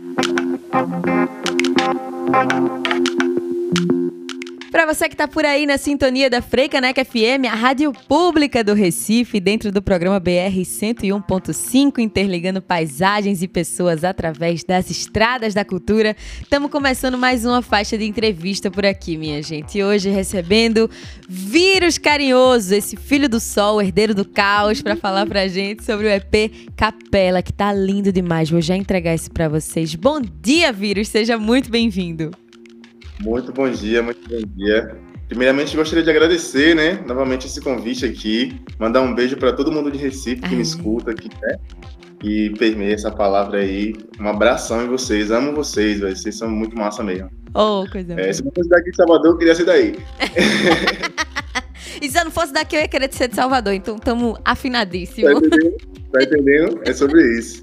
Thank you. Para você que está por aí na sintonia da Freicaneca FM, a rádio pública do Recife, dentro do programa BR 101.5, interligando paisagens e pessoas através das estradas da cultura, estamos começando mais uma faixa de entrevista por aqui, minha gente. Hoje recebendo Vírus Carinhoso, esse filho do sol, herdeiro do caos, para falar pra gente sobre o EP Capela, que tá lindo demais. Vou já entregar isso para vocês. Bom dia, Vírus, seja muito bem-vindo. Muito bom dia, muito bom dia. Primeiramente, gostaria de agradecer, né, novamente esse convite aqui, mandar um beijo para todo mundo de Recife que Ai. me escuta aqui, né, e permeia essa palavra aí. Um abração em vocês, amo vocês, véio. vocês são muito massa mesmo. Oh, coisa é, Se não fosse daqui de Salvador, eu queria ser daí. e se eu não fosse daqui, eu ia querer ser de Salvador, então estamos afinadíssimos. Tá entendendo? É sobre isso.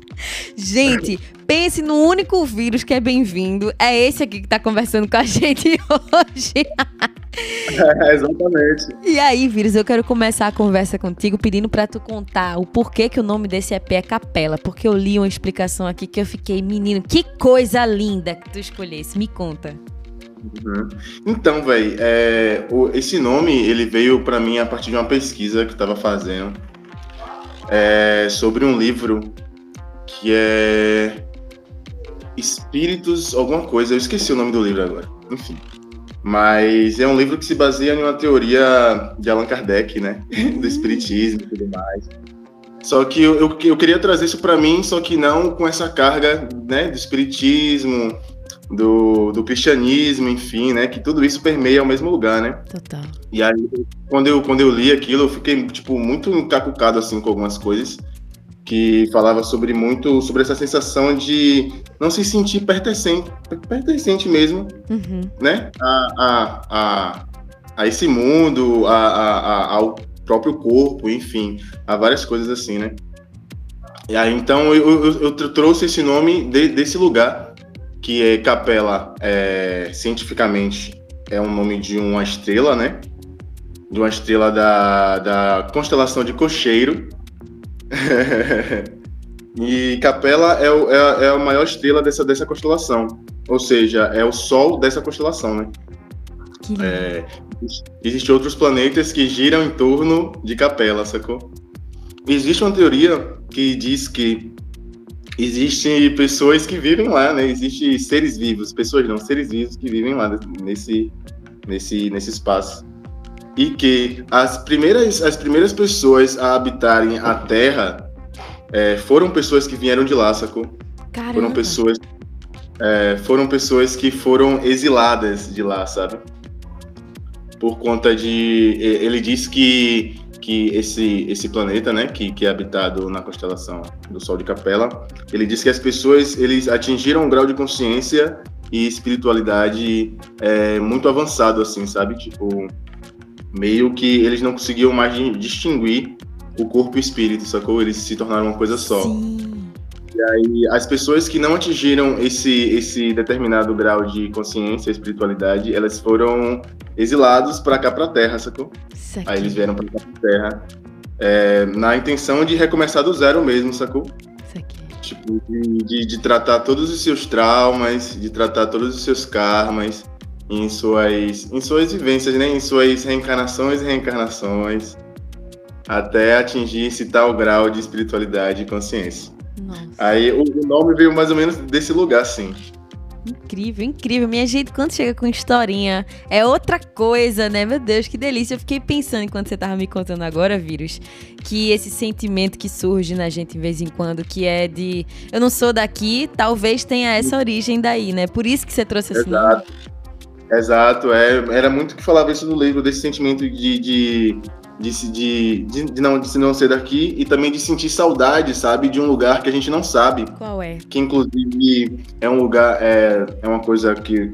Gente, pense no único vírus que é bem-vindo. É esse aqui que tá conversando com a gente hoje. É, exatamente. E aí, vírus, eu quero começar a conversa contigo pedindo para tu contar o porquê que o nome desse EP é Capela. Porque eu li uma explicação aqui que eu fiquei, menino, que coisa linda que tu escolhesse. Me conta. Uhum. Então, velho, é, esse nome ele veio para mim a partir de uma pesquisa que eu tava fazendo é, sobre um livro que é Espíritos, alguma coisa, eu esqueci o nome do livro agora, enfim. Mas é um livro que se baseia em uma teoria de Allan Kardec, né? do espiritismo e tudo mais. Só que eu, eu, eu queria trazer isso para mim, só que não com essa carga né, do espiritismo, do, do cristianismo, enfim, né? Que tudo isso permeia o mesmo lugar, né? Total. E aí, quando eu, quando eu li aquilo, eu fiquei, tipo, muito encacucado, assim, com algumas coisas que falava sobre muito, sobre essa sensação de não se sentir pertencente, pertencente mesmo, uhum. né? A, a, a, a, esse mundo, a, a, ao próprio corpo, enfim, a várias coisas assim, né? E aí, então, eu, eu, eu trouxe esse nome de, desse lugar, que é Capela, é, cientificamente, é um nome de uma estrela, né? De uma estrela da, da constelação de Cocheiro. e Capela é, o, é, é, a maior estrela dessa, dessa constelação. Ou seja, é o Sol dessa constelação, né? É, Existem outros planetas que giram em torno de Capela, sacou? Existe uma teoria que diz que existem pessoas que vivem lá, né? Existem seres vivos, pessoas não, seres vivos que vivem lá nesse, nesse, nesse espaço. E que as primeiras, as primeiras pessoas a habitarem a Terra é, foram pessoas que vieram de lá, sacou? Caramba. Foram pessoas, é, foram pessoas que foram exiladas de lá, sabe? Por conta de. Ele disse que que esse, esse planeta, né, que, que é habitado na constelação do Sol de Capela, ele diz que as pessoas eles atingiram um grau de consciência e espiritualidade é, muito avançado, assim, sabe? Tipo, meio que eles não conseguiam mais distinguir o corpo e o espírito, sacou? Eles se tornaram uma coisa só. Sim. E aí, as pessoas que não atingiram esse, esse determinado grau de consciência e espiritualidade, elas foram exilados para cá, para Terra, sacou? Aí eles vieram para cá, pra Terra, é, na intenção de recomeçar do zero mesmo, sacou? Tipo, de, de, de, tratar todos os seus traumas, de tratar todos os seus karmas em suas, em suas vivências, né? Em suas reencarnações e reencarnações, até atingir esse tal grau de espiritualidade e consciência. Nossa. Aí o, nome veio mais ou menos desse lugar, sim. Incrível, incrível. Minha gente, quando chega com historinha, é outra coisa, né? Meu Deus, que delícia. Eu fiquei pensando enquanto você tava me contando agora, vírus, que esse sentimento que surge na gente de vez em quando, que é de eu não sou daqui, talvez tenha essa origem daí, né? Por isso que você trouxe esse Exato. nome. Exato, é, era muito que falava isso no livro, desse sentimento de, de de, de, de, de, não, de não ser daqui e também de sentir saudade, sabe? De um lugar que a gente não sabe. Qual é? Que inclusive é um lugar, é, é uma coisa que,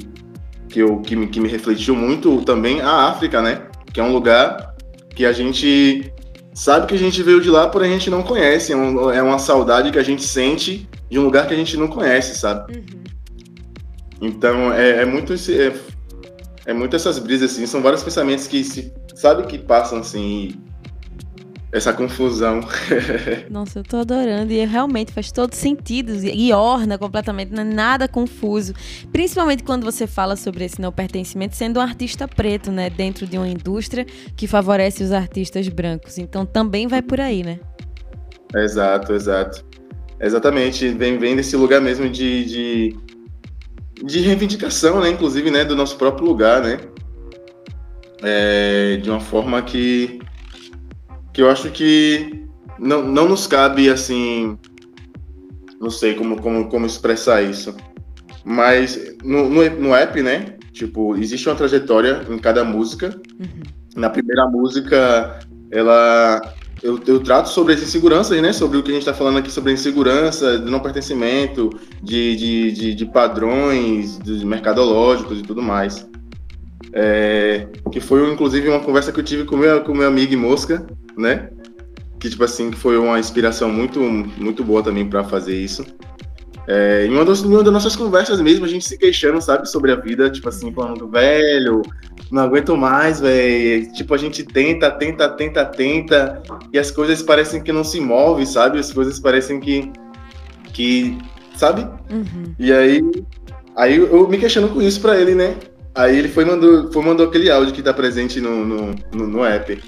que, eu, que, me, que me refletiu muito também, a África, né? Que é um lugar que a gente sabe que a gente veio de lá, porém a gente não conhece. É, um, é uma saudade que a gente sente de um lugar que a gente não conhece, sabe? Uhum. Então é, é muito esse. É, é muito essas brisas, assim, são vários pensamentos que se sabe que passam assim essa confusão. Nossa, eu tô adorando e realmente faz todo sentido e orna completamente, não é nada confuso. Principalmente quando você fala sobre esse não pertencimento sendo um artista preto, né, dentro de uma indústria que favorece os artistas brancos. Então também vai por aí, né? Exato, exato. Exatamente, vem, vem desse lugar mesmo de, de, de reivindicação, né, inclusive, né, do nosso próprio lugar, né? É, de uma forma que que eu acho que não, não nos cabe, assim, não sei como, como, como expressar isso, mas no, no, no app, né, tipo, existe uma trajetória em cada música. Uhum. Na primeira música, ela eu, eu, trato sobre as inseguranças, né? Sobre o que a gente está falando aqui sobre a insegurança, do não pertencimento, de, de, de, de padrões de mercadológicos e tudo mais. É, que foi, inclusive, uma conversa que eu tive com meu, o meu amigo Mosca, né? Que, tipo assim, foi uma inspiração muito, muito boa também para fazer isso. É, em uma das, uma das nossas conversas mesmo, a gente se queixando, sabe, sobre a vida, tipo assim, falando, velho, não aguento mais, velho. Tipo, a gente tenta, tenta, tenta, tenta, e as coisas parecem que não se movem, sabe? As coisas parecem que. que sabe? Uhum. E aí, aí eu me questiono com isso pra ele, né? Aí ele foi mandou, foi mandou aquele áudio que tá presente no, no, no, no app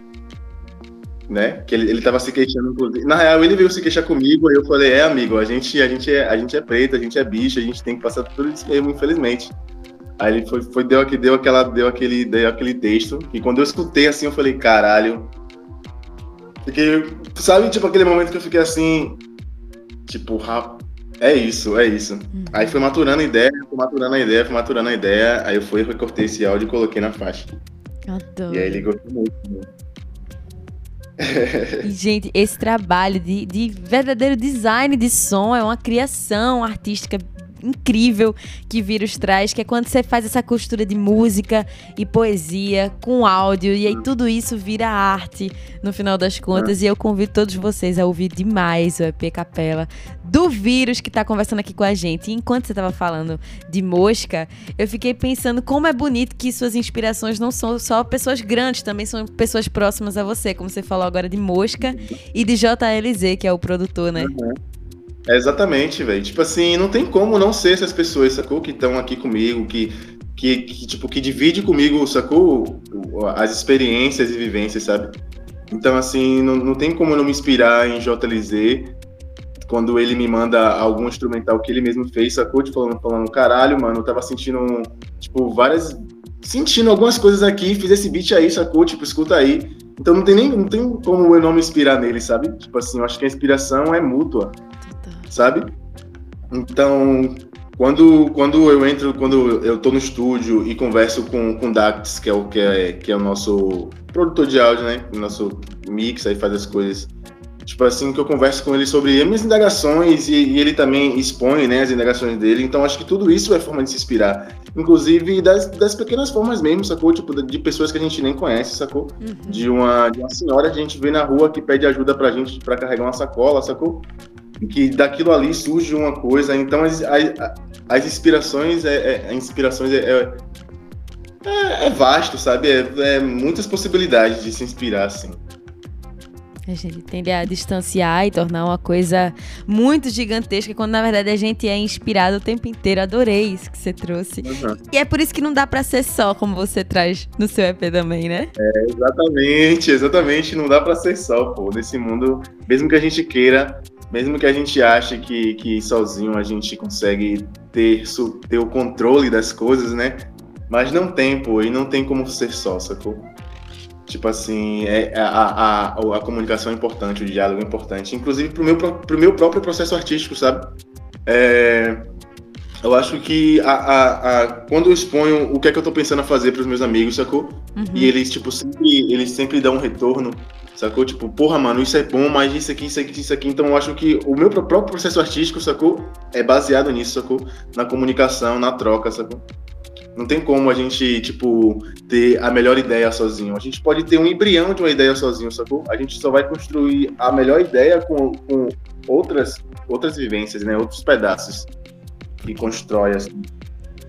né? Que ele, ele tava se queixando, inclusive. Na real, ele veio se queixar comigo, aí eu falei, é, amigo, a gente, a gente, é, a gente é preto, a gente é bicho, a gente tem que passar tudo isso mesmo, infelizmente. Aí ele foi, foi deu, deu, aquela, deu, aquele, deu aquele texto, e quando eu escutei assim, eu falei, caralho. Fiquei, sabe, tipo, aquele momento que eu fiquei assim, tipo, é isso, é isso. Uhum. Aí foi maturando a ideia, foi maturando a ideia, foi maturando a ideia, aí eu fui, recortei esse áudio e coloquei na faixa. Adoro. E aí ele gostou muito. Né? e, gente, esse trabalho de, de verdadeiro design de som é uma criação artística incrível que Vírus traz, que é quando você faz essa costura de música e poesia com áudio, e aí tudo isso vira arte no final das contas. E eu convido todos vocês a ouvir demais o EP Capela do Vírus que está conversando aqui com a gente. E enquanto você estava falando de mosca, eu fiquei pensando como é bonito que suas inspirações não são só pessoas grandes, também são pessoas próximas a você, como você falou agora de Mosca e de JLZ, que é o produtor, né? Uhum. Exatamente, velho. Tipo assim, não tem como não ser essas pessoas, sacou? Que estão aqui comigo, que, que, que, tipo, que divide comigo, sacou? As experiências e vivências, sabe? Então, assim, não, não tem como não me inspirar em JLZ quando ele me manda algum instrumental que ele mesmo fez, sacou? Tipo, falando, falando, caralho, mano, eu tava sentindo, tipo, várias. Sentindo algumas coisas aqui, fiz esse beat aí, sacou? Tipo, escuta aí. Então não tem nem não tem como eu não me inspirar nele, sabe? Tipo assim, eu acho que a inspiração é mútua, sabe? Então, quando, quando eu entro, quando eu tô no estúdio e converso com, com o Dax, que é o, que é, que é o nosso produtor de áudio, né? O nosso mix, aí faz as coisas tipo assim, que eu converso com ele sobre as minhas indagações e, e, ele também expõe, né, as indagações dele. Então, acho que tudo isso é forma de se inspirar. Inclusive das, das pequenas formas mesmo, sacou? Tipo, de pessoas que a gente nem conhece, sacou? Uhum. De, uma, de uma senhora que a gente vê na rua que pede ajuda pra gente para carregar uma sacola, sacou? Que daquilo ali surge uma coisa. Então, as, as, as inspirações, é, é, inspirações é, é, é, é vasto, sabe? É, é muitas possibilidades de se inspirar, assim. A gente tende a distanciar e tornar uma coisa muito gigantesca, quando na verdade a gente é inspirado o tempo inteiro. Adorei isso que você trouxe. Uhum. E é por isso que não dá para ser só, como você traz no seu EP também, né? É, exatamente, exatamente. Não dá para ser só, pô. Nesse mundo, mesmo que a gente queira, mesmo que a gente ache que, que sozinho a gente consegue ter, ter o controle das coisas, né? Mas não tem, pô, e não tem como ser só, sacou? Tipo assim, é, a, a, a, a comunicação é importante, o diálogo é importante, inclusive pro meu, pro meu próprio processo artístico, sabe? É, eu acho que a, a, a, quando eu exponho o que é que eu tô pensando a fazer pros meus amigos, sacou? Uhum. E eles, tipo, sempre, eles sempre dão um retorno, sacou? Tipo, porra, mano, isso é bom, mas isso aqui, isso aqui, isso aqui. Então eu acho que o meu próprio processo artístico, sacou? É baseado nisso, sacou? Na comunicação, na troca, sacou? Não tem como a gente, tipo, ter a melhor ideia sozinho. A gente pode ter um embrião de uma ideia sozinho, sacou? A gente só vai construir a melhor ideia com, com outras, outras vivências, né? Outros pedaços que constrói, assim.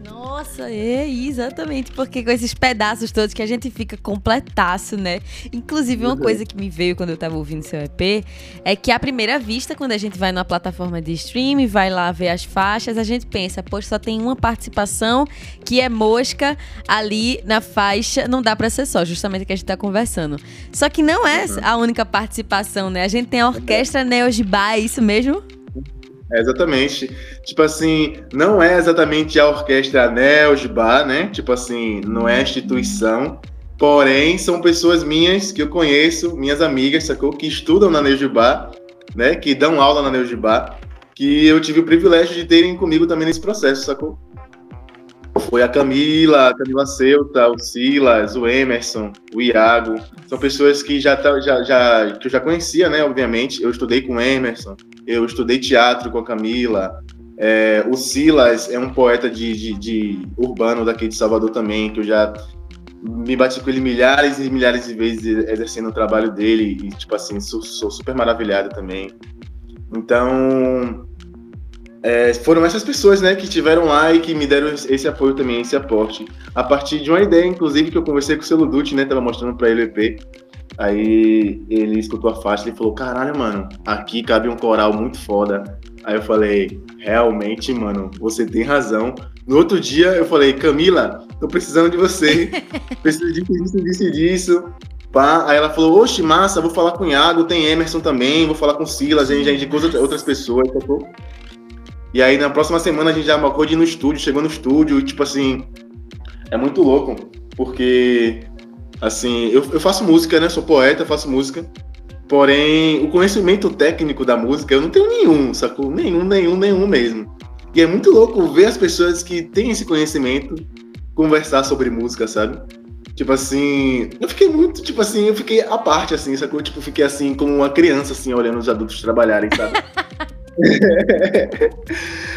Nossa, é exatamente, porque com esses pedaços todos que a gente fica completaço, né? Inclusive, uma coisa que me veio quando eu tava ouvindo seu EP é que à primeira vista, quando a gente vai numa plataforma de streaming, vai lá ver as faixas, a gente pensa, poxa, só tem uma participação que é mosca ali na faixa, não dá para ser só, justamente o que a gente tá conversando. Só que não é uhum. a única participação, né? A gente tem a orquestra Neogibá, é isso mesmo? É, exatamente. Tipo assim, não é exatamente a orquestra Anel Bar, né? Tipo assim, não é instituição. Porém, são pessoas minhas que eu conheço, minhas amigas, sacou? Que estudam na Neujibá, né? Que dão aula na Neujibá, que eu tive o privilégio de terem comigo também nesse processo, sacou? Foi a Camila, a Camila Ceuta, o Silas, o Emerson, o Iago. São pessoas que já, tá, já, já, que eu já conhecia, né? Obviamente. Eu estudei com o Emerson, eu estudei teatro com a Camila. É, o Silas é um poeta de, de, de, urbano daqui de Salvador também, que eu já me bati com ele milhares e milhares de vezes exercendo o trabalho dele e, tipo assim, sou, sou super maravilhado também. Então, é, foram essas pessoas, né, que estiveram lá e que me deram esse apoio também, esse aporte. A partir de uma ideia, inclusive, que eu conversei com o Selo Dutti, né, tava mostrando para ele o EP, Aí ele escutou a faixa e falou: Caralho, mano, aqui cabe um coral muito foda. Aí eu falei: Realmente, mano, você tem razão. No outro dia eu falei: Camila, tô precisando de você. Preciso disso, disso, disso, disso. Pá. Aí ela falou: Oxe, massa, vou falar com o Iago, tem Emerson também, vou falar com o Silas, a gente já indicou outras pessoas, sacou? E aí na próxima semana a gente já marcou de ir no estúdio, chegou no estúdio, e tipo assim, é muito louco, porque Assim, eu, eu faço música, né? Sou poeta, faço música. Porém, o conhecimento técnico da música eu não tenho nenhum, sacou? Nenhum, nenhum, nenhum mesmo. E é muito louco ver as pessoas que têm esse conhecimento conversar sobre música, sabe? Tipo assim, eu fiquei muito, tipo assim, eu fiquei à parte, assim, sacou? Tipo, fiquei assim, como uma criança, assim, olhando os adultos trabalharem, sabe?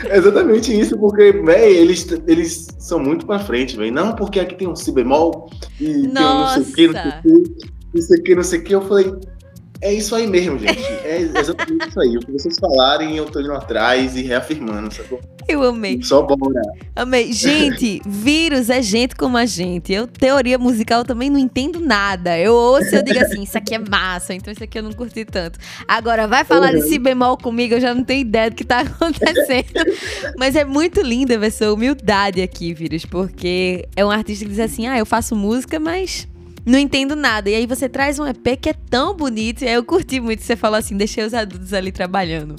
é exatamente isso, porque, véi, eles, eles são muito pra frente, velho. Não, porque aqui tem um si bemol e Nossa. tem um não sei o que, não sei o que, não sei o que, não sei o que. Eu falei, é isso aí mesmo, gente. É exatamente isso aí. O que vocês falarem, eu tô indo atrás e reafirmando, sacou? Eu amei. Só bora. Amei. Gente, vírus é gente como a gente. Eu, teoria musical, também não entendo nada. Eu ouço e eu digo assim, isso aqui é massa, então isso aqui eu não curti tanto. Agora, vai falar uhum. de si bemol comigo, eu já não tenho ideia do que tá acontecendo. Mas é muito linda ver sua humildade aqui, vírus, porque é um artista que diz assim, ah, eu faço música, mas não entendo nada. E aí você traz um EP que é tão bonito. E aí eu curti muito. Você falou assim: deixei os adultos ali trabalhando.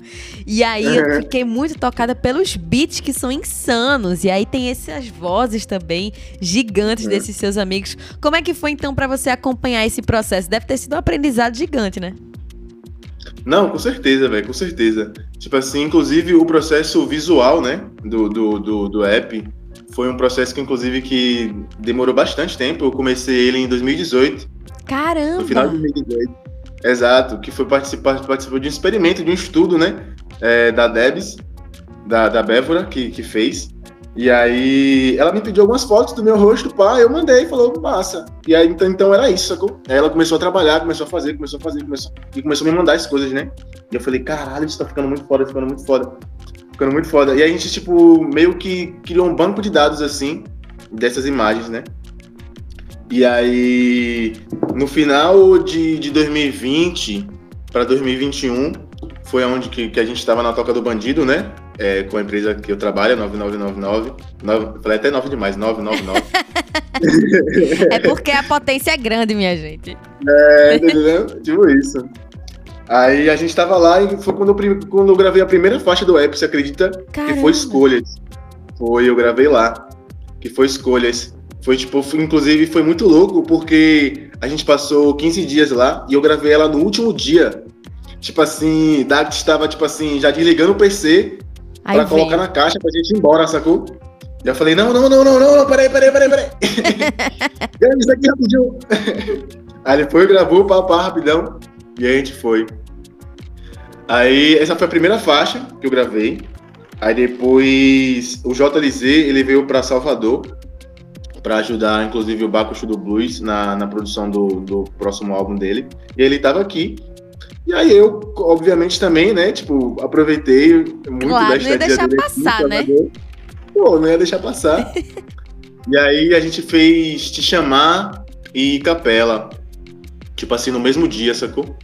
E aí uhum. eu fiquei muito tocada pelos beats que são insanos. E aí tem essas vozes também gigantes uhum. desses seus amigos. Como é que foi então para você acompanhar esse processo? Deve ter sido um aprendizado gigante, né? Não, com certeza, velho, com certeza. Tipo assim, inclusive o processo visual, né, do, do, do, do app foi um processo que, inclusive, que demorou bastante tempo. Eu comecei ele em 2018. Caramba! No final de 2018. Exato, que foi participar, participou de um experimento, de um estudo, né? É, da Debs, da, da Bévora, que, que fez. E aí ela me pediu algumas fotos do meu rosto, pá, eu mandei, falou, massa. E aí então, então era isso, sacou? Aí ela começou a trabalhar, começou a fazer, começou a fazer, começou, e começou a me mandar as coisas, né? E eu falei, caralho, isso tá ficando muito foda, ficando muito foda ficando muito foda. E a gente, tipo, meio que criou um banco de dados, assim, dessas imagens, né? E aí, no final de, de 2020 para 2021, foi onde que, que a gente estava na Toca do Bandido, né? É, com a empresa que eu trabalho, 9999. 9, falei até 9 demais, 999. é porque a potência é grande, minha gente. É, entendeu? tipo isso. Aí a gente tava lá e foi quando eu, quando eu gravei a primeira faixa do app, você acredita? Caramba. Que foi Escolhas. Foi, eu gravei lá. Que foi Escolhas. Foi tipo, foi, inclusive foi muito louco, porque a gente passou 15 dias lá e eu gravei ela no último dia. Tipo assim, Dax estava, tipo assim, já desligando o PC Aí pra vem. colocar na caixa pra gente ir embora, sacou? E eu falei, não, não, não, não, não, peraí, peraí, peraí, peraí. Isso aqui rapidinho. Aí ele foi, gravou, papá, rapidão. E aí a gente foi. Aí, essa foi a primeira faixa que eu gravei. Aí depois o JLZ, ele veio para Salvador para ajudar, inclusive, o Bacucho do Blues na, na produção do, do próximo álbum dele. E ele estava aqui. E aí eu, obviamente, também, né, tipo, aproveitei muito claro, da estadia deixar dele passar, aqui, né? pô, não ia deixar passar. e aí a gente fez Te Chamar e Capela. Tipo assim, no mesmo dia, sacou?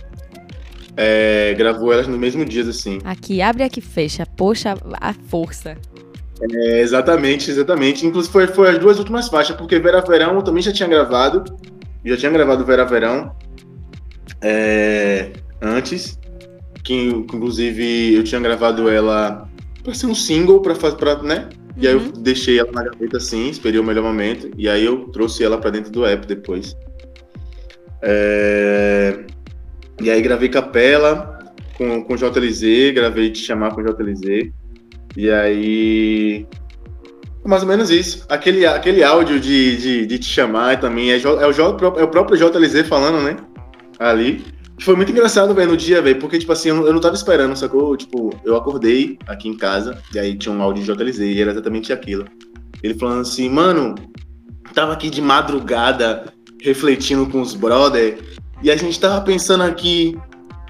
É, gravou elas no mesmo dia, assim. Aqui abre, aqui fecha. Poxa, a força. É, exatamente, exatamente. Inclusive foi, foi as duas últimas faixas, porque Vera Verão eu também já tinha gravado. Já tinha gravado Vera Verão é, antes. Que inclusive eu tinha gravado ela para ser um single, fazer, pra, né? E aí eu uhum. deixei ela na gaveta assim, esperei o melhor momento. E aí eu trouxe ela para dentro do app depois. É, e aí gravei Capela com, com JLZ, gravei Te Chamar com JLZ. E aí. Mais ou menos isso. Aquele, aquele áudio de, de, de te chamar também é, é, o, é o próprio JLZ falando, né? Ali. Foi muito engraçado, velho, no dia, velho, porque, tipo assim, eu não tava esperando, sacou? Tipo, eu acordei aqui em casa, e aí tinha um áudio de JLZ, e era exatamente aquilo. Ele falando assim, mano, tava aqui de madrugada, refletindo com os brother, e a gente tava pensando aqui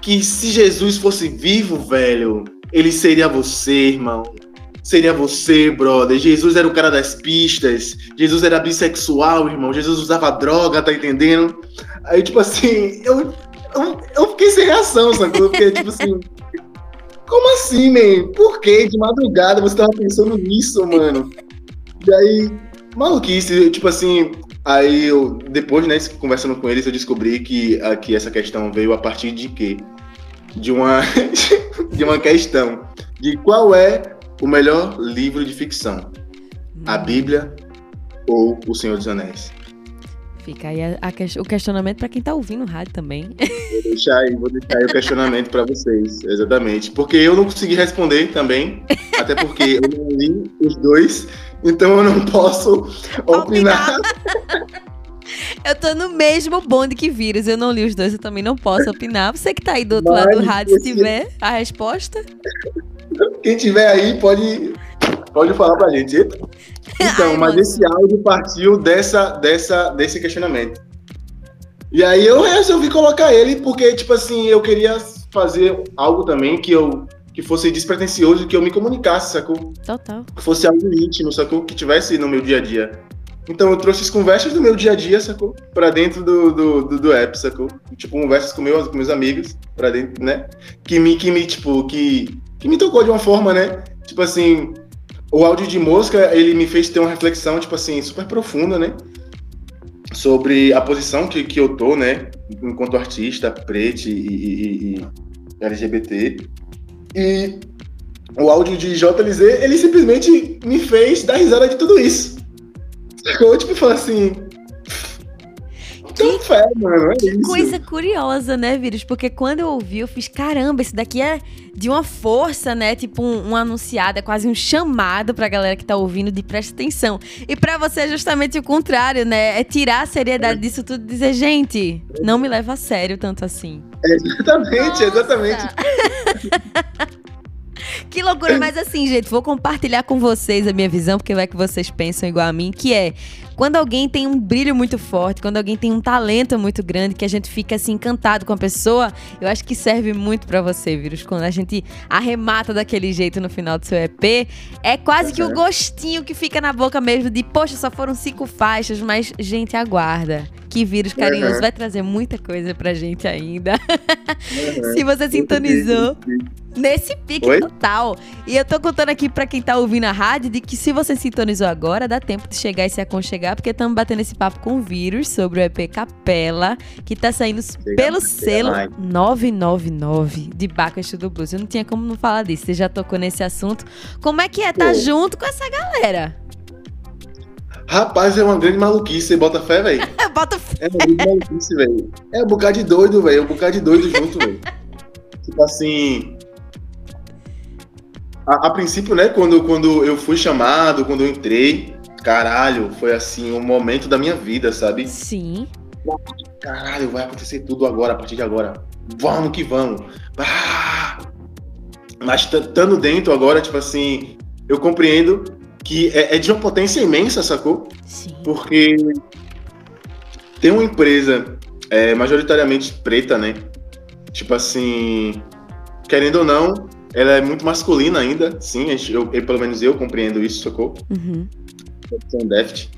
que se Jesus fosse vivo, velho, ele seria você, irmão. Seria você, brother. Jesus era o cara das pistas. Jesus era bissexual, irmão. Jesus usava droga, tá entendendo? Aí, tipo assim, eu, eu, eu fiquei sem reação, sabe? Eu fiquei, tipo assim. Como assim, man? Por que de madrugada você tava pensando nisso, mano? E aí, maluquice, tipo assim, aí eu, depois, né, conversando com eles, eu descobri que, que essa questão veio a partir de quê? de uma, de uma questão de qual é o melhor livro de ficção, a hum. Bíblia ou O Senhor dos Anéis. Fica aí a, a, o questionamento para quem está ouvindo o rádio também. Vou deixar aí, vou deixar aí o questionamento para vocês, exatamente. Porque eu não consegui responder também, até porque eu não li os dois, então eu não posso opinar. opinar. Eu tô no mesmo bonde que vírus. Eu não li os dois, eu também não posso opinar. Você que tá aí do outro Mas, lado do rádio, se tiver a resposta. Quem tiver aí pode, pode falar pra gente. Então, Ai, mas mano. esse áudio partiu dessa, dessa, desse questionamento. E aí eu resolvi colocar ele porque, tipo assim, eu queria fazer algo também que eu que fosse despretensioso, que eu me comunicasse, sacou? Total. Que fosse algo íntimo, sacou? Que tivesse no meu dia a dia. Então eu trouxe as conversas do meu dia a dia, sacou? Pra dentro do, do, do, do app, sacou? Tipo, conversas com, meus com meus amigos, pra dentro, né? Que me, que me, tipo, que, que me tocou de uma forma, né? Tipo assim, o áudio de mosca, ele me fez ter uma reflexão, tipo assim, super profunda, né? Sobre a posição que, que eu tô, né? Enquanto artista, preto e, e, e LGBT. E o áudio de JLZ, ele simplesmente me fez dar risada de tudo isso. Ficou tipo falando assim. Que, fé, mano, é que isso. coisa curiosa, né, Vírus? Porque quando eu ouvi, eu fiz, caramba, isso daqui é de uma força, né? Tipo um, um anunciado, é quase um chamado pra galera que tá ouvindo de presta atenção. E pra você é justamente o contrário, né? É tirar a seriedade disso tudo e dizer, gente, não me leva a sério tanto assim. exatamente, Nossa. exatamente. Que loucura, mas assim, gente, vou compartilhar com vocês a minha visão, porque vai que vocês pensam igual a mim, que é quando alguém tem um brilho muito forte, quando alguém tem um talento muito grande, que a gente fica assim encantado com a pessoa, eu acho que serve muito para você, vírus. Quando a gente arremata daquele jeito no final do seu EP, é quase que o gostinho que fica na boca mesmo de, poxa, só foram cinco faixas, mas gente, aguarda. Que vírus carinhoso uhum. vai trazer muita coisa pra gente ainda. Uhum. Se você sintonizou nesse pique Oi? total. E eu tô contando aqui para quem tá ouvindo a rádio de que se você sintonizou agora, dá tempo de chegar e se aconchegar, porque estamos batendo esse papo com o vírus sobre o EP Capela, que tá saindo chega, pelo selo 999 de Bacchus do Blues. Eu não tinha como não falar disso, você já tocou nesse assunto. Como é que é estar tá junto com essa galera? Rapaz, é uma grande maluquice, bota fé, velho? bota fé. É uma grande maluquice, velho. É um bocado de doido, velho. É um bocado de doido junto, velho. Tipo assim, a, a, princípio, né, quando, quando eu fui chamado, quando eu entrei, caralho, foi assim, um momento da minha vida, sabe? Sim. Caralho, vai acontecer tudo agora, a partir de agora. Vamos que vamos. Ah! Mas estando dentro agora, tipo assim, eu compreendo que é, é, de uma potência imensa, sacou? Sim. Porque tem uma empresa é, majoritariamente preta, né? Tipo assim, querendo ou não, ela é muito masculina ainda, sim, eu, eu, pelo menos eu compreendo isso, sacou? Uhum. Deft.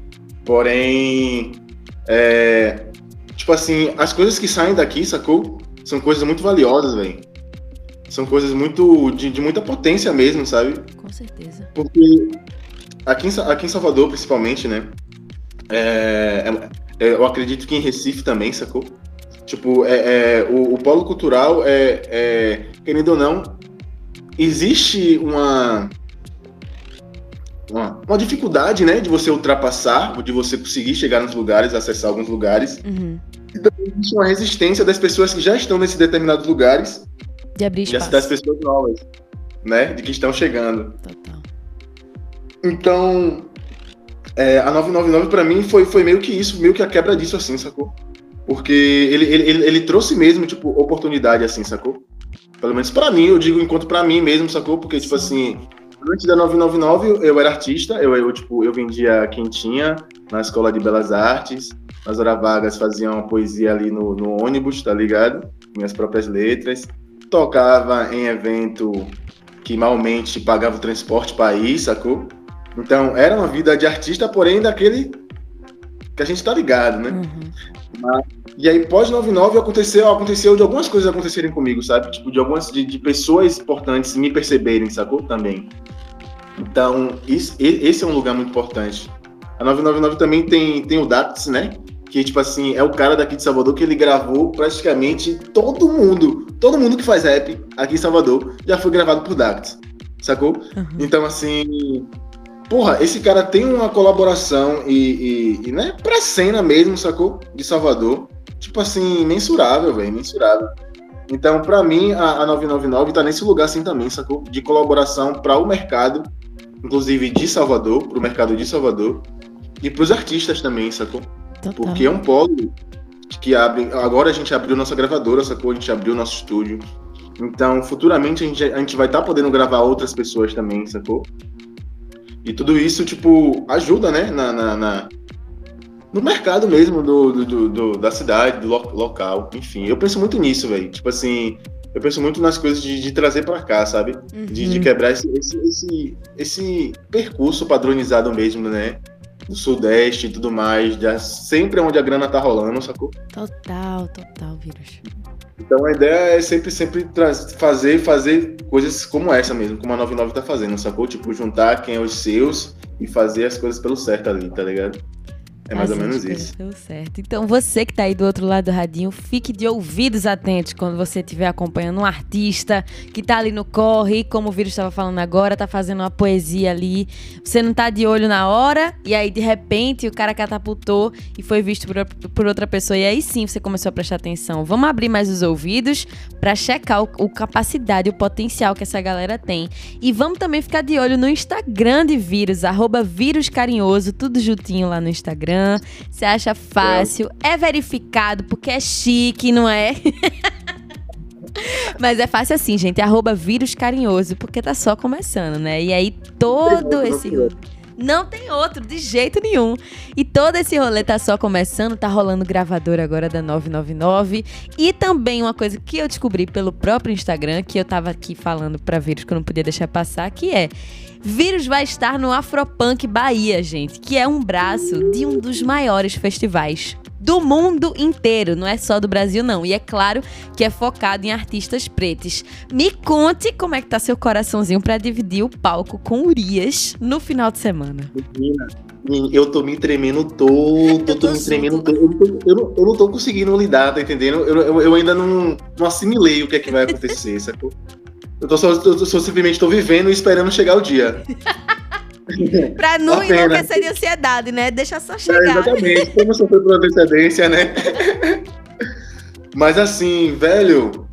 Porém, é, tipo assim, as coisas que saem daqui, sacou? São coisas muito valiosas, velho. São coisas muito de, de, muita potência mesmo, sabe? Com certeza. Porque aqui em, aqui em Salvador, principalmente, né? É, é, é eu acredito que em Recife também, sacou? Tipo, é, é o, o, polo cultural é, é, querendo ou não, existe uma, uma, uma, dificuldade, né, de você ultrapassar, de você conseguir chegar nos lugares, acessar alguns lugares. Uhum. E também existe uma resistência das pessoas que já estão nesses determinados lugares. De abrir espaço. Das pessoas novas, né, de que estão chegando. Total. Então, é, a 999 para mim foi, foi meio que isso, meio que a quebra disso, assim, sacou? Porque ele, ele, ele, trouxe mesmo, tipo, oportunidade, assim, sacou? Pelo menos para mim, eu digo enquanto para mim mesmo, sacou? Porque, tipo assim, antes da 999 eu era artista, eu, eu, tipo, eu vendia quentinha na Escola de Belas Artes, nas horas vagas fazia uma poesia ali no, no ônibus, tá ligado? Minhas próprias letras. Tocava em evento que malmente pagava o transporte para ir, sacou? Então, era uma vida de artista, porém daquele que a gente tá ligado, né? Uhum. Mas, e aí, pós-99, aconteceu, aconteceu de algumas coisas acontecerem comigo, sabe? Tipo, de algumas, de, de pessoas importantes me perceberem, sacou? Também. Então, isso, esse é um lugar muito importante. A 999 também tem, tem o Dax, né? Que, tipo assim, é o cara daqui de Salvador que ele gravou praticamente todo mundo. Todo mundo que faz rap aqui em Salvador já foi gravado por Dax, sacou? Uhum. Então, assim, Porra, esse cara tem uma colaboração e, e, e né, pra cena mesmo, sacou? De Salvador. Tipo assim, mensurável, velho, mensurável. Então, para mim, a, a 999 tá nesse lugar assim também, sacou? De colaboração para o mercado, inclusive de Salvador, pro mercado de Salvador, e pros artistas também, sacou? Total. Porque é um polo que abre. Agora a gente abriu nossa gravadora, sacou? A gente abriu nosso estúdio. Então, futuramente a gente, a gente vai estar tá podendo gravar outras pessoas também, sacou? E tudo isso, tipo, ajuda, né? Na, na, na no mercado mesmo do, do, do, da cidade, do lo, local. Enfim, eu penso muito nisso, velho. Tipo assim, eu penso muito nas coisas de, de trazer para cá, sabe? Uhum. De, de, quebrar esse, esse, esse, esse, percurso padronizado mesmo, né? Do Sudeste e tudo mais. De, sempre onde a grana tá rolando, sacou? Total, total, vírus. Então a ideia é sempre, sempre fazer fazer coisas como essa mesmo, como a 99 tá fazendo, sacou? Tipo, juntar quem é os seus e fazer as coisas pelo certo ali, tá ligado? É mais ou menos isso. Deu certo. Então, você que está aí do outro lado do radinho, fique de ouvidos atentos quando você estiver acompanhando um artista que está ali no corre, como o vírus estava falando agora, está fazendo uma poesia ali. Você não está de olho na hora, e aí de repente o cara catapultou e foi visto por, por outra pessoa. E aí sim você começou a prestar atenção. Vamos abrir mais os ouvidos para checar o, o capacidade, o potencial que essa galera tem. E vamos também ficar de olho no Instagram de vírus, arroba vírus carinhoso, tudo juntinho lá no Instagram. Instagram. Você acha fácil, é. é verificado porque é chique, não é? Mas é fácil assim, gente. Arroba vírus carinhoso, porque tá só começando, né? E aí todo esse. Não tem outro, de jeito nenhum. E todo esse rolê tá só começando, tá rolando gravador agora da 999. E também uma coisa que eu descobri pelo próprio Instagram, que eu tava aqui falando pra vírus que eu não podia deixar passar, que é Vírus vai estar no Afropunk Bahia, gente, que é um braço de um dos maiores festivais do mundo inteiro, não é só do Brasil não. E é claro que é focado em artistas pretos. Me conte como é que tá seu coraçãozinho para dividir o palco com Urias no final de semana. Menina, eu tô me tremendo todo, eu tô, tô me tremendo todo. Eu, tô, eu, não, eu, não tô conseguindo lidar, tá entendendo? Eu, eu, eu ainda não, não assimilei o que é que vai acontecer, sacou? Eu tô só, eu, simplesmente tô vivendo e esperando chegar o dia. pra não enlouquecer de ansiedade, né? Deixa só chegar. É, exatamente, como sofrer por antecedência, né? Mas assim, velho,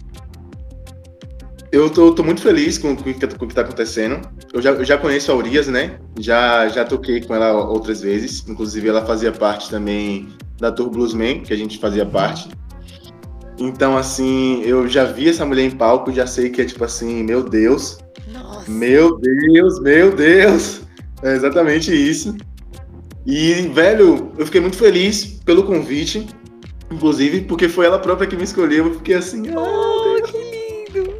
eu tô, tô, muito feliz com, com, com, o que tá acontecendo. Eu já, eu já conheço a Urias, né? Já, já toquei com ela outras vezes. Inclusive, ela fazia parte também da Tour Bluesman, que a gente fazia parte. Então, assim, eu já vi essa mulher em palco, já sei que é tipo assim, meu Deus. Nossa. Meu Deus, meu Deus. É exatamente isso. E, velho, eu fiquei muito feliz pelo convite, inclusive, porque foi ela própria que me escolheu. Eu fiquei assim, oh, que lindo!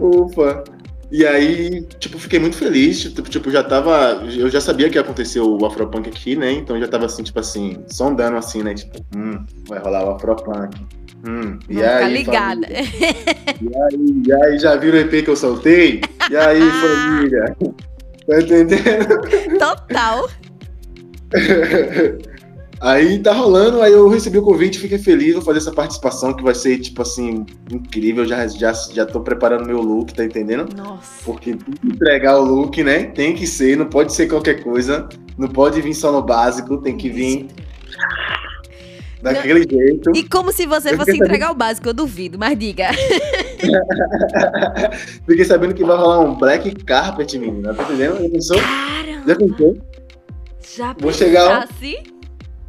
Ufa. E aí, tipo, fiquei muito feliz. Tipo, tipo, já tava. Eu já sabia que ia acontecer o Afropunk aqui, né? Então já tava assim, tipo assim, sondando assim, né? Tipo, hum, vai rolar o Afropunk. Hum, e Vou aí, ligada. E aí, e aí, já viram o EP que eu soltei? E aí, família? Tá entendendo? Total. Aí tá rolando, aí eu recebi o convite, fiquei feliz, vou fazer essa participação que vai ser, tipo assim, incrível. Já, já, já tô preparando meu look, tá entendendo? Nossa. Porque tem que entregar o look, né? Tem que ser, não pode ser qualquer coisa. Não pode vir só no básico, tem que vir daquele jeito. E como se você Eu fosse entregar o básico, eu duvido, mas diga. Fiquei sabendo que vai rolar um black carpet, menina. Tá entendendo? Já pensou? Já Caramba, pensou? já Vou chegar lá.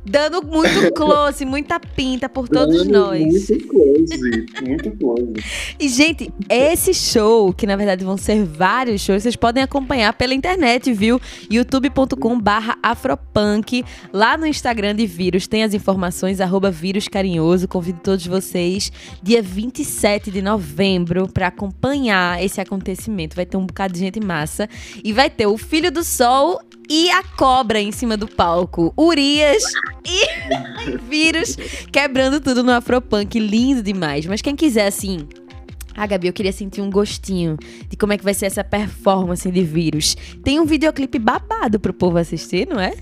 Dando muito close, muita pinta por todos Dando nós. Muito close, muito close. E, gente, esse show, que na verdade vão ser vários shows, vocês podem acompanhar pela internet, viu? youtube.com barra afropunk. Lá no Instagram de Vírus tem as informações, arroba Vírus Carinhoso. Convido todos vocês, dia 27 de novembro, para acompanhar esse acontecimento. Vai ter um bocado de gente massa. E vai ter o Filho do Sol e a cobra em cima do palco. Urias e Vírus quebrando tudo no Afropunk. Lindo demais. Mas quem quiser, assim, ah, Gabi, eu queria sentir um gostinho de como é que vai ser essa performance de vírus. Tem um videoclipe babado pro povo assistir, não é?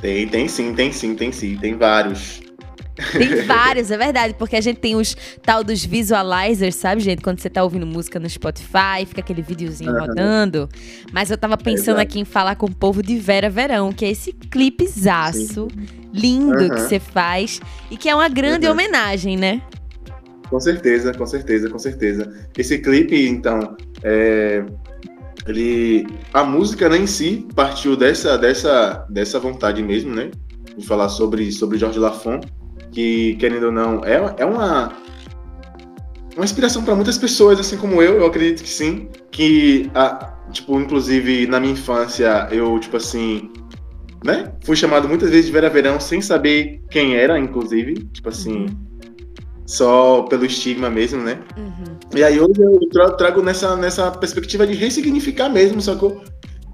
Tem, tem sim, tem sim, tem sim, tem vários. Tem vários, é verdade, porque a gente tem os tal dos visualizers, sabe, gente? Quando você tá ouvindo música no Spotify, fica aquele videozinho Aham. rodando. Mas eu tava pensando Exato. aqui em falar com o povo de Vera Verão, que é esse clipezaço lindo que Aham. você faz e que é uma grande Uhum. homenagem, né? Com certeza, com certeza, com certeza. Esse clipe, então, é, ele, a música né, em si partiu dessa, dessa, dessa vontade mesmo, né, de falar sobre sobre Jorge Lafon, que querendo ou não é, é uma uma inspiração para muitas pessoas, assim como eu, eu acredito que sim, que a, tipo, inclusive na minha infância eu tipo assim né? Fui chamado muitas vezes de Vera Verão sem saber quem era, inclusive. Tipo assim, só pelo estigma mesmo, né? Uhum. E aí hoje eu tra- trago nessa, nessa perspectiva de ressignificar mesmo, sacou?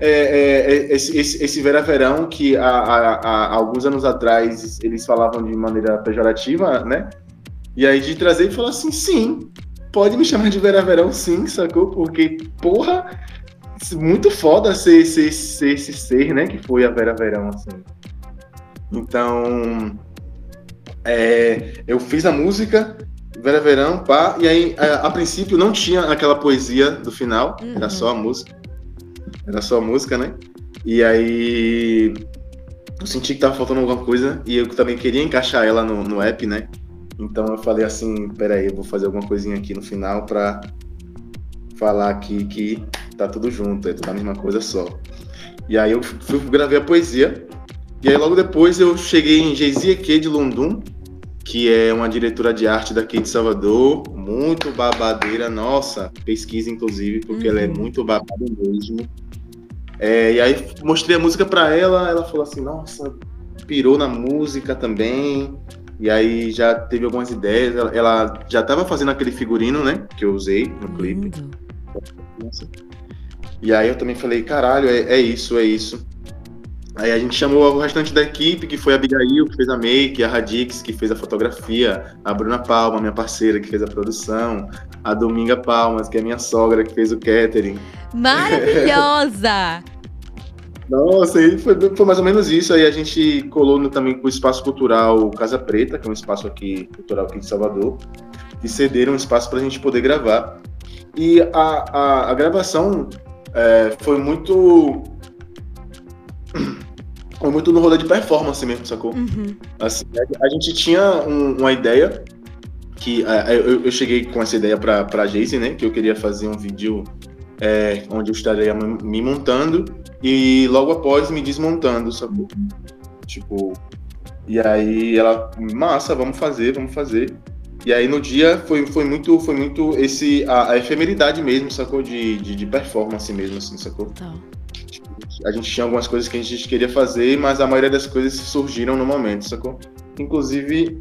É, é, é, esse, esse, esse Vera Verão, que há, há, há alguns anos atrás eles falavam de maneira pejorativa, né? E aí de trazer e falar assim, sim, pode me chamar de Vera Verão, sim, sacou? Porque, porra, muito foda ser, ser, ser esse ser, né? Que foi a Vera Verão, assim. Então, é, eu fiz a música, Vera Verão, pá, e aí, a, a princípio, não tinha aquela poesia do final, Uhum. era só a música. Era só música, né? E aí, eu senti que tava faltando alguma coisa, e eu também queria encaixar ela no, no app, né? Então eu falei assim, peraí, eu vou fazer alguma coisinha aqui no final pra falar aqui que tá tudo junto, é tudo a mesma coisa só. E aí eu fui gravei a poesia, e aí logo depois eu cheguei em Geizia Q de Lundum, que é uma diretora de arte daqui de Salvador, muito babadeira, nossa, pesquisa inclusive, porque ela é Uhum. muito babada mesmo. É, e aí mostrei a música pra ela, ela falou assim, nossa, pirou na música também. E aí já teve algumas ideias, ela, ela já tava fazendo aquele figurino, né, que eu usei no clipe. Nossa. E aí eu também falei, caralho, é, é isso, é isso. Aí a gente chamou o restante da equipe, que foi a Abigail, que fez a make, a Radix, que fez a fotografia, a Bruna Palma, minha parceira, que fez a produção, a Dominga Palmas, que é minha sogra, que fez o catering. Maravilhosa! Nossa, e foi, foi mais ou menos isso. Aí a gente colou no, também com o Espaço Cultural Casa Preta, que é um espaço aqui cultural aqui de Salvador, e cederam um espaço para a gente poder gravar. E a, a, a gravação é, foi muito. Foi muito no rolê de performance mesmo, sacou? Uhum. Assim, a, a gente tinha um- uma ideia que é, eu, eu cheguei com essa ideia pra, pra Jace, né? Que eu queria fazer um vídeo é, onde eu estaria me me montando e logo após me desmontando, sacou? Tipo, e aí ela, massa, vamos fazer, vamos fazer. E aí no dia foi, foi muito, foi muito esse, a, a efemeridade mesmo, sacou? De, de, de performance mesmo, assim, sacou? Tá. A gente tinha algumas coisas que a gente queria fazer, mas a maioria das coisas surgiram no momento, sacou? Inclusive,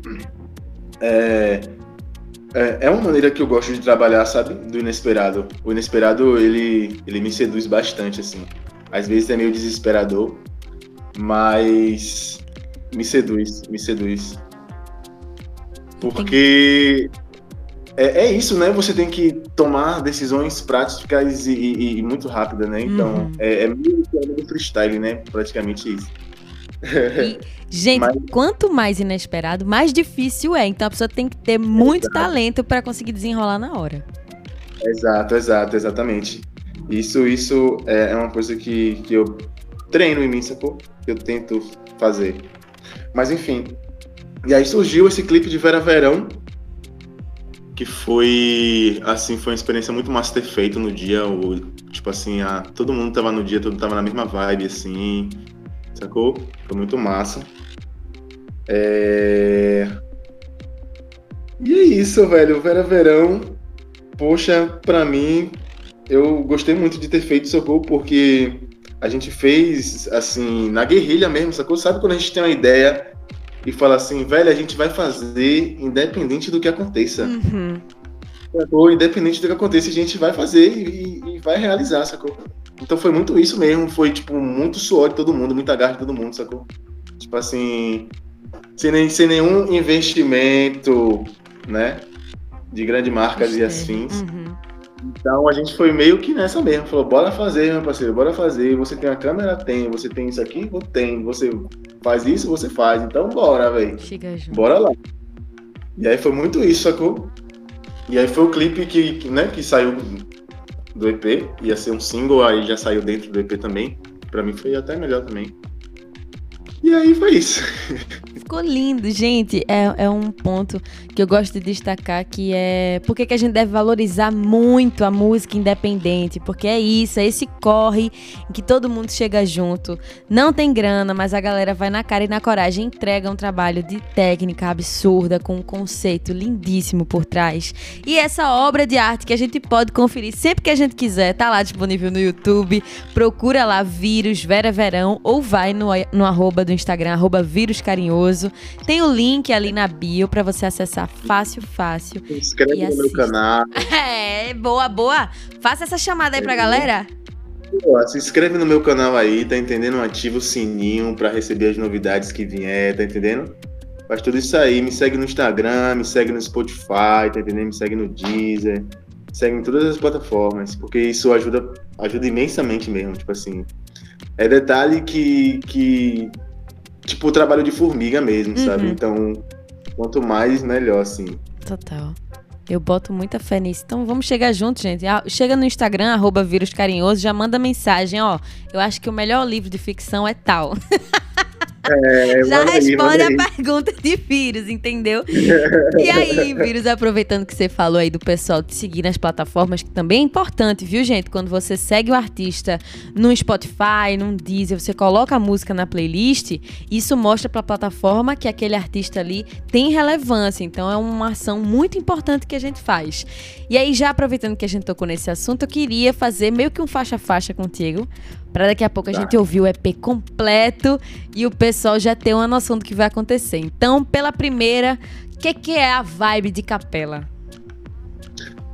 é, É, é uma maneira que eu gosto de trabalhar, sabe? Do inesperado. O inesperado, ele, ele me seduz bastante, assim. Às vezes é meio desesperador, mas me seduz, me seduz. Porque é, é, isso, né? Você tem que tomar decisões práticas e, e, e muito rápidas, né? Então, uhum. é, é meio que do freestyle, né? Praticamente isso. E, gente, Mas... quanto mais inesperado, mais difícil é. Então a pessoa tem que ter muito exato. talento para conseguir desenrolar na hora. Exato, exato, exatamente. Isso, isso é, é uma coisa que, que eu treino em mim, sacou? Que eu tento fazer. Mas enfim. E aí surgiu esse clipe de Vera Verão, que foi assim foi uma experiência muito massa ter feito no dia o tipo assim a, todo mundo tava no dia todo mundo tava na mesma vibe assim sacou? Foi muito massa. É... e é isso velho Vera Verão. Poxa para mim eu gostei muito de ter feito sacou? Porque a gente fez assim na guerrilha mesmo sacou? Sabe quando a gente tem uma ideia e fala assim, velho, a gente vai fazer independente do que aconteça. Uhum. Sacou? Independente do que aconteça, a gente vai fazer e, e, vai realizar, sacou? Então foi muito isso mesmo, foi tipo muito suor de todo mundo, muita garra de todo mundo, sacou? Tipo assim, sem, nem, sem nenhum investimento, né? De grandes marcas e afins. Uhum. Então a gente foi meio que nessa mesmo. Falou, bora fazer, meu parceiro, bora fazer. Você tem a câmera? Tem. Você tem isso aqui? Tem. Você faz isso? Você faz. Então bora, velho. Bora lá. E aí foi muito isso, sacou? E aí foi o clipe que, né, que saiu do EP. Ia ser um single, aí já saiu dentro do EP também. Pra mim foi até melhor também. E aí foi isso. Ficou lindo, gente. É, é um ponto que eu gosto de destacar que é porque que a gente deve valorizar muito a música independente, porque é isso, é esse corre em que todo mundo chega junto. Não tem grana, mas a galera vai na cara e na coragem entrega um trabalho de técnica absurda com um conceito lindíssimo por trás. E essa obra de arte que a gente pode conferir sempre que a gente quiser, tá lá disponível no YouTube. Procura lá Vírus Vera Verão ou vai no, no arroba do Instagram, arroba Vírus Carinhoso. Tem o link ali na bio para você acessar fácil, fácil. Se inscreve no meu canal. É, boa, boa. Faça essa chamada aí pra galera. Pô, se inscreve no meu canal aí, tá entendendo? Ativa o sininho para receber as novidades que vier, tá entendendo? Faz tudo isso aí. Me segue no Instagram, me segue no Spotify, tá entendendo? Me segue no Deezer. Segue em todas as plataformas, porque isso ajuda, ajuda imensamente mesmo. Tipo assim, é detalhe que, que tipo, trabalho de formiga mesmo, uhum. sabe? Então, quanto mais, melhor, assim. Total. Eu boto muita fé nisso. Então vamos chegar junto, gente. Ah, chega no Instagram, arroba vírus carinhoso, já manda mensagem, ó. Eu acho que o melhor livro de ficção é tal. É, Já responde aí, a pergunta de vírus, entendeu? e aí, vírus, aproveitando que você falou aí do pessoal te seguir nas plataformas, que também é importante, viu, gente? Quando você segue o artista no Spotify, num Deezer, você coloca a música na playlist, isso mostra para a plataforma que aquele artista ali tem relevância. Então é uma ação muito importante que a gente faz. E aí, já aproveitando que a gente tocou nesse assunto, eu queria fazer meio que um faixa-faixa contigo para daqui a pouco a tá. gente ouvir o EP completo e o pessoal já ter uma noção do que vai acontecer. Então, pela primeira, o que, que é a vibe de Capela?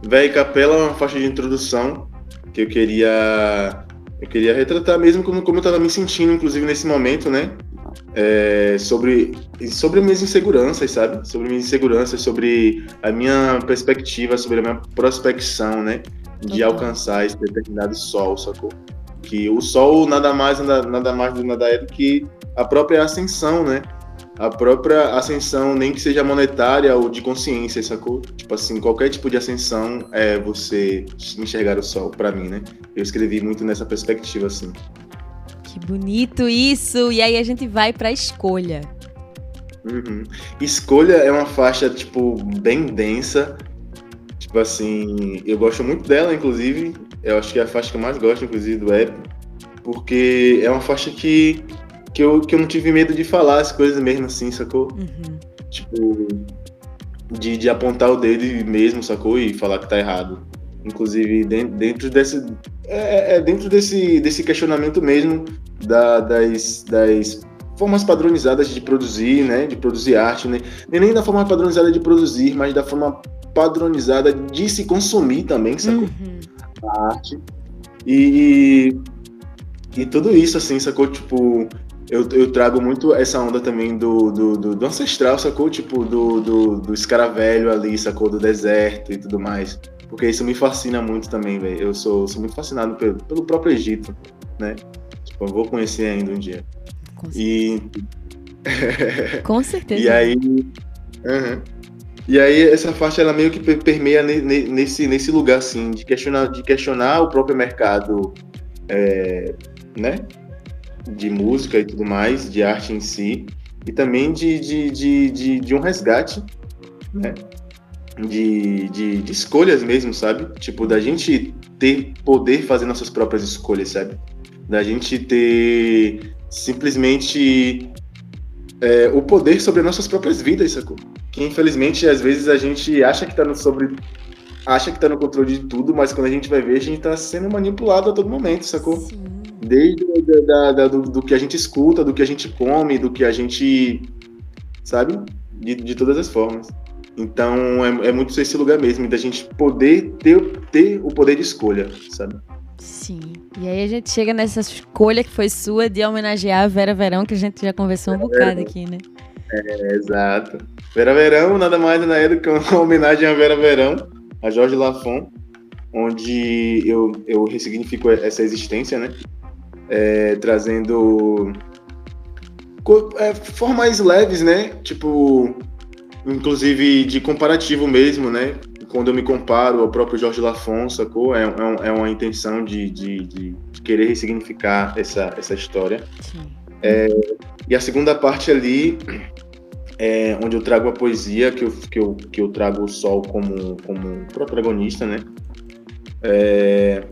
Véi, Capela é uma faixa de introdução que eu queria eu queria retratar mesmo como, como eu estava me sentindo, inclusive nesse momento, né? É, sobre, sobre minhas inseguranças, sabe? Sobre minhas inseguranças, sobre a minha perspectiva, sobre a minha prospecção, né? De alcançar esse determinado sol, sacou? Que o Sol nada mais nada, nada mais nada é do que a própria ascensão, né? A própria ascensão, nem que seja monetária ou de consciência, sacou? Tipo assim, qualquer tipo de ascensão é você enxergar o sol, para mim, né? Eu escrevi muito nessa perspectiva, assim. Que bonito isso! E aí a gente vai pra escolha. Uhum. Escolha é uma faixa, tipo, bem densa. Tipo assim, eu gosto muito dela, inclusive. Eu acho que é a faixa que eu mais gosto, inclusive, do app, porque é uma faixa que, que, eu, que eu não tive medo de falar as coisas mesmo assim, sacou? Uhum. Tipo, de, de apontar o dedo mesmo, sacou? E falar que tá errado. Inclusive, dentro, dentro desse. É, é, é dentro desse, desse questionamento mesmo da, das, das formas padronizadas de produzir, né? De produzir arte, né? Nem da forma padronizada de produzir, mas da forma padronizada de se consumir também, sacou? Uhum. Arte. E, e tudo isso, assim, sacou? Tipo, eu, eu trago muito essa onda também do, do, do, do ancestral, sacou? Tipo, do, do, do escaravelho ali, sacou? Do deserto e tudo mais. Porque isso me fascina muito também, velho. Eu sou, sou muito fascinado pelo, pelo próprio Egito, né? Tipo, eu vou conhecer ainda um dia. Com e. Com certeza. e aí. Uhum. E aí essa faixa ela meio que permeia nesse, nesse lugar assim de questionar, de questionar o próprio mercado, é, né, de música e tudo mais, de arte em si, e também de, de, de, de, de um resgate, né, de, de, de escolhas mesmo, sabe? Tipo, da gente ter poder fazer nossas próprias escolhas, sabe? Da gente ter simplesmente é, o poder sobre nossas próprias vidas, sacou? Que infelizmente às vezes a gente acha que tá no sobre acha que tá no controle de tudo, mas quando a gente vai ver, a gente tá sendo manipulado a todo momento, sacou? Sim. Desde da, da, do, do, que a gente escuta, do que a gente come, do que a gente. Sabe? De, de todas as formas. Então é, é muito esse lugar mesmo, da gente poder ter, ter o poder de escolha, sabe? Sim. E aí a gente chega nessa escolha que foi sua de homenagear a Vera Verão, que a gente já conversou um bocado aqui, né? É, exato. Vera Verão, nada mais nada menos do que uma homenagem a Vera Verão, a Jorge Lafon, onde eu, eu ressignifico essa existência, né? É, trazendo é, formas leves, né? Tipo, inclusive de comparativo mesmo, né? Quando eu me comparo ao próprio Jorge Lafon, sacou? É, é, é uma intenção de, de, de, querer ressignificar essa, essa história. É, e a segunda parte ali, é, onde eu trago a poesia, que eu, que eu, que eu trago o sol como, como protagonista, né? É,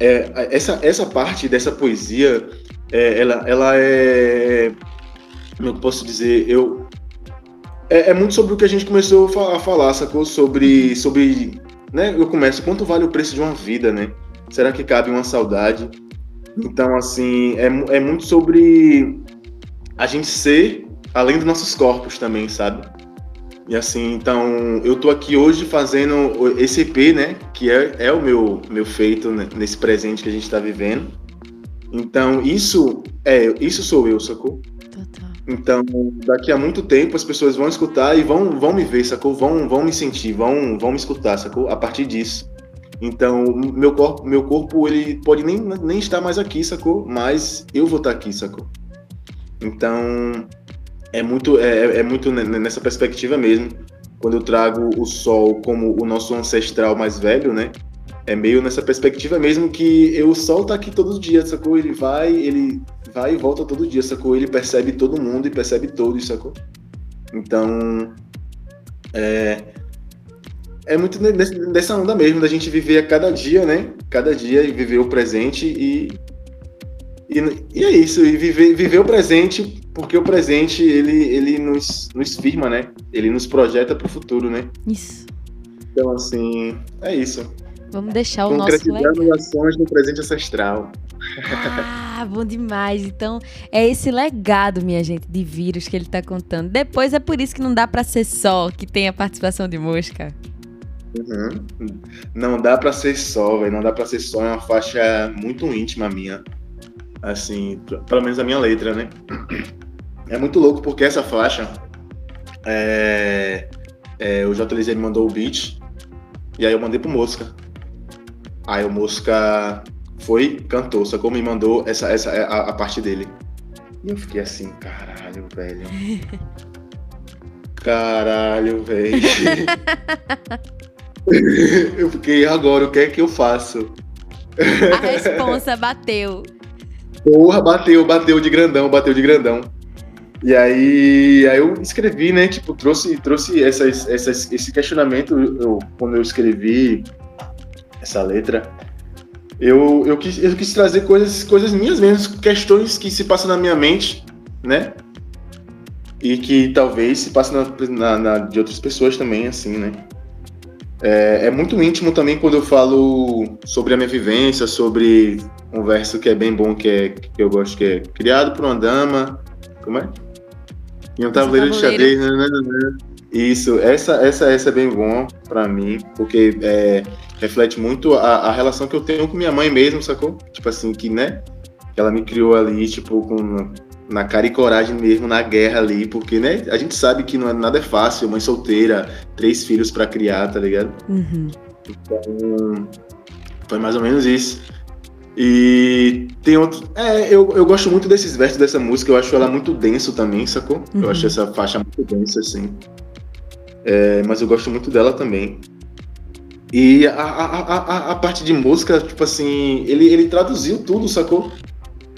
é, essa, essa parte dessa poesia, é, ela, ela é. Como eu posso dizer? Eu, é, é, muito sobre o que a gente começou a falar, sacou? Sobre, sobre, né? Eu começo, quanto vale o preço de uma vida, né? Será que cabe uma saudade? Então, assim, é, é muito sobre a gente ser além dos nossos corpos também, sabe? E assim, então, eu tô aqui hoje fazendo esse EP, né? Que é, é o meu, meu feito né? nesse presente que a gente tá vivendo. Então, isso é, isso sou eu, sacou? Total. Então, daqui a muito tempo as pessoas vão escutar e vão, vão me ver, sacou? Vão, vão me sentir, vão, vão me escutar, sacou? A partir disso. Então, meu corpo, meu corpo ele pode nem, nem estar mais aqui, sacou? Mas eu vou estar aqui, sacou? Então, é muito, é, é muito nessa perspectiva mesmo. Quando eu trago o sol como o nosso ancestral mais velho, né? É meio nessa perspectiva mesmo que o sol tá aqui todos os dias, sacou? Ele vai, ele vai e volta todo dia, sacou? Ele percebe todo mundo e percebe todos, sacou? Então, é, é muito dessa onda mesmo, da gente viver a cada dia, né? Cada dia e viver o presente e, e, e é isso, e viver, viver o presente, porque o presente ele, ele nos, nos firma, né? Ele nos projeta para o futuro, né? Isso. Então, assim, é isso. Vamos deixar o nosso legado. ações no presente ancestral. Ah, bom demais. Então, é esse legado, minha gente, de vírus que ele está contando. Depois é por isso que não dá para ser só que tem a participação de mosca. Uhum. Não dá para ser só, velho. Não dá para ser só. É uma faixa muito íntima minha. Assim, pelo menos a minha letra, né? É muito louco porque essa faixa. É, é, o JLZ me mandou o beat. E aí eu mandei pro Mosca. Aí o Mosca foi, cantou, só como me mandou essa, essa a, a parte dele. E eu fiquei assim, caralho, velho. Caralho, velho. eu fiquei, agora, o que é que eu faço? A responsa bateu. Porra, bateu, bateu de grandão, bateu de grandão. E aí, aí eu escrevi, né? Tipo, trouxe, trouxe essas, essas, esse questionamento eu, quando eu escrevi essa letra. Eu, eu, quis, eu quis trazer coisas, coisas minhas mesmo, questões que se passam na minha mente, né? E que talvez se passem na, na, na, de outras pessoas também, assim, né? É, é, muito íntimo também quando eu falo sobre a minha vivência, sobre um verso que é bem bom, que, é, que eu gosto, que é criado por uma dama, Como é? Em um tabuleiro, de xadrez. Né, né, né, Isso, essa, essa, essa é bem bom pra mim, porque é, reflete muito a, a relação que eu tenho com minha mãe mesmo, sacou? Tipo assim, que, né? Ela me criou ali, tipo, com na cara e coragem mesmo na guerra ali, porque, né, a gente sabe que não é, nada é fácil, mãe solteira, três filhos para criar, tá ligado? Uhum. Então, foi mais ou menos isso. E tem outro. É, eu, eu gosto muito desses versos dessa música, eu acho ela muito denso também, sacou? Uhum. Eu acho essa faixa muito densa, assim. É, mas eu gosto muito dela também. E a, a, a, a, parte de música, tipo assim, ele, ele traduziu tudo, sacou?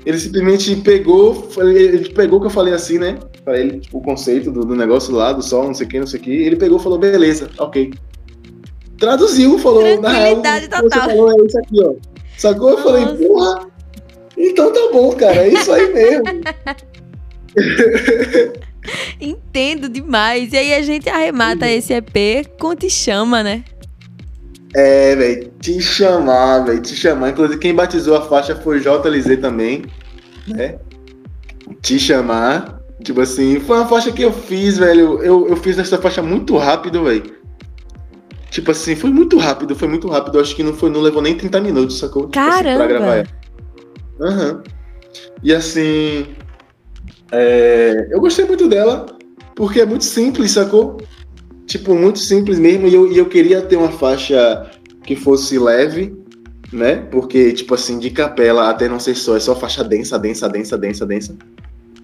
Ele simplesmente pegou, ele pegou o que eu falei assim, né? Pra ele, tipo, o conceito do, do negócio lá, do sol, não sei o que, não sei o que. Ele pegou e falou, beleza, ok. Traduziu, falou, na real, total. você falou é isso aqui, ó. Sacou? Eu falei, porra, então tá bom, cara, é isso aí mesmo. Entendo demais. E aí a gente arremata esse EP com Te Chama, né? É, velho, te chamar, velho, te chamar. Inclusive, quem batizou a faixa foi JLZ também, né? Te chamar. Tipo assim, foi uma faixa que eu fiz, velho. Eu, eu fiz essa faixa muito rápido, velho. Tipo assim, foi muito rápido, foi muito rápido. Acho que não, foi, não levou nem 30 minutos, sacou? Caramba! Tipo assim, pra gravar Aham. Uhum. E assim. É, eu gostei muito dela, porque é muito simples, sacou? tipo, muito simples mesmo. E eu, e eu queria ter uma faixa que fosse leve, né? Porque, tipo assim, de capela até não ser só, é só faixa densa, densa, densa, densa, densa.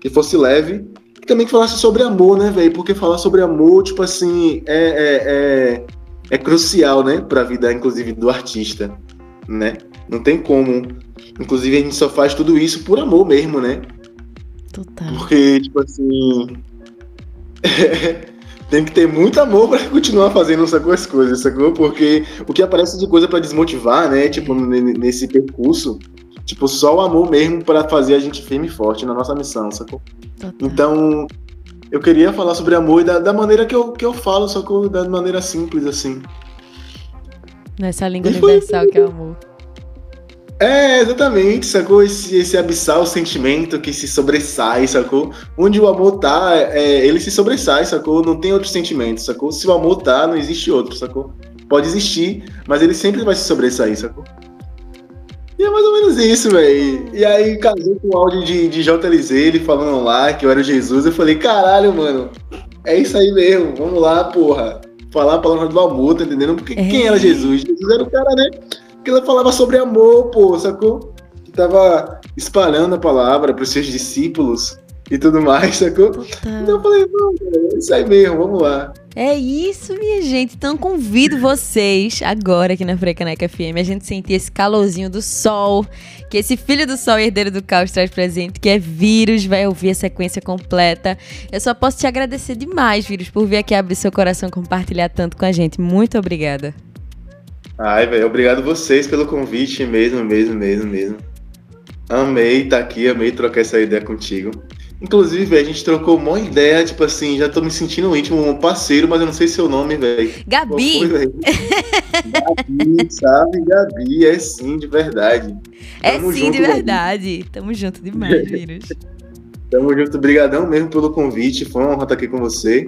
Que fosse leve. E também que falasse sobre amor, né, velho? Porque falar sobre amor, tipo assim, é, é, é, é crucial, né? Pra vida, inclusive, do artista, né? Não tem como. Inclusive, a gente só faz tudo isso por amor mesmo, né? Total. Porque, tipo assim. tem que ter muito amor para continuar fazendo essas coisas, sacou? Porque o que aparece de coisa para desmotivar, né? Tipo, nesse percurso, tipo, só o amor mesmo para fazer a gente firme e forte na nossa missão, sacou? Total. Então, eu queria falar sobre amor e da, da, maneira que eu, que eu falo, sacou? Da maneira simples, assim. Nessa língua universal que é o amor. É, exatamente, sacou? Esse, esse abissal sentimento que se sobressai, sacou? Onde o amor tá, é, ele se sobressai, sacou? Não tem outro sentimento, sacou? Se o amor tá, não existe outro, sacou? Pode existir, mas ele sempre vai se sobressair, sacou? E é mais ou menos isso, velho. E aí casou com o áudio de, de JLZ, ele falando lá que eu era Jesus. Eu falei, caralho, mano, é isso aí mesmo, vamos lá, porra. Falar a palavra do amor, tá entendendo? Porque é. quem era Jesus? Jesus era o cara, né? Porque ela falava sobre amor, pô, sacou? Que tava espalhando a palavra para os seus discípulos e tudo mais, sacou? Total. Então eu falei, não, é isso aí mesmo, vamos lá. É isso, minha gente. Então convido vocês agora aqui na Frecaneca FM a gente sentir esse calorzinho do sol, que esse filho do sol herdeiro do caos traz presente, que é Vírus, vai ouvir a sequência completa. Eu só posso te agradecer demais, Vírus, por vir aqui abrir seu coração compartilhar tanto com a gente. Muito obrigada. Ai, velho, obrigado vocês pelo convite mesmo, mesmo, mesmo, mesmo. Amei estar tá aqui, amei trocar essa ideia contigo. Inclusive, a gente trocou uma ideia, tipo assim, já tô me sentindo íntimo, um parceiro, mas eu não sei seu nome, velho. Gabi! Foi, Gabi, sabe? Gabi, é sim, de verdade. É Tamo sim, junto, de verdade. Gabi. Tamo junto demais, Vírus. Tamo junto, brigadão mesmo pelo convite, foi uma honra estar aqui com você.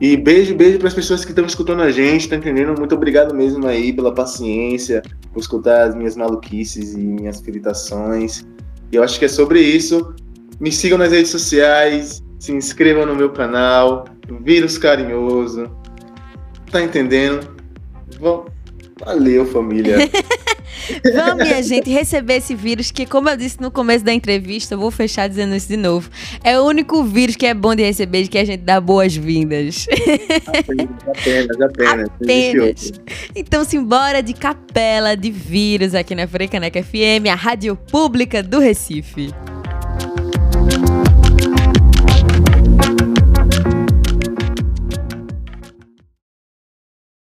E beijo, beijo para as pessoas que estão escutando a gente, tá entendendo? Muito obrigado mesmo aí pela paciência, por escutar as minhas maluquices e minhas filitações. E eu acho que é sobre isso. Me sigam nas redes sociais, se inscrevam no meu canal, Vírus Carinhoso. Tá entendendo? Valeu, família. Vamos, minha gente, receber esse vírus que, como eu disse no começo da entrevista, eu vou fechar dizendo isso de novo. É o único vírus que é bom de receber, de que a gente dá boas-vindas. Apenas, apenas. Apenas. Então, simbora de capela de vírus aqui na Frecaneca FM, a rádio pública do Recife.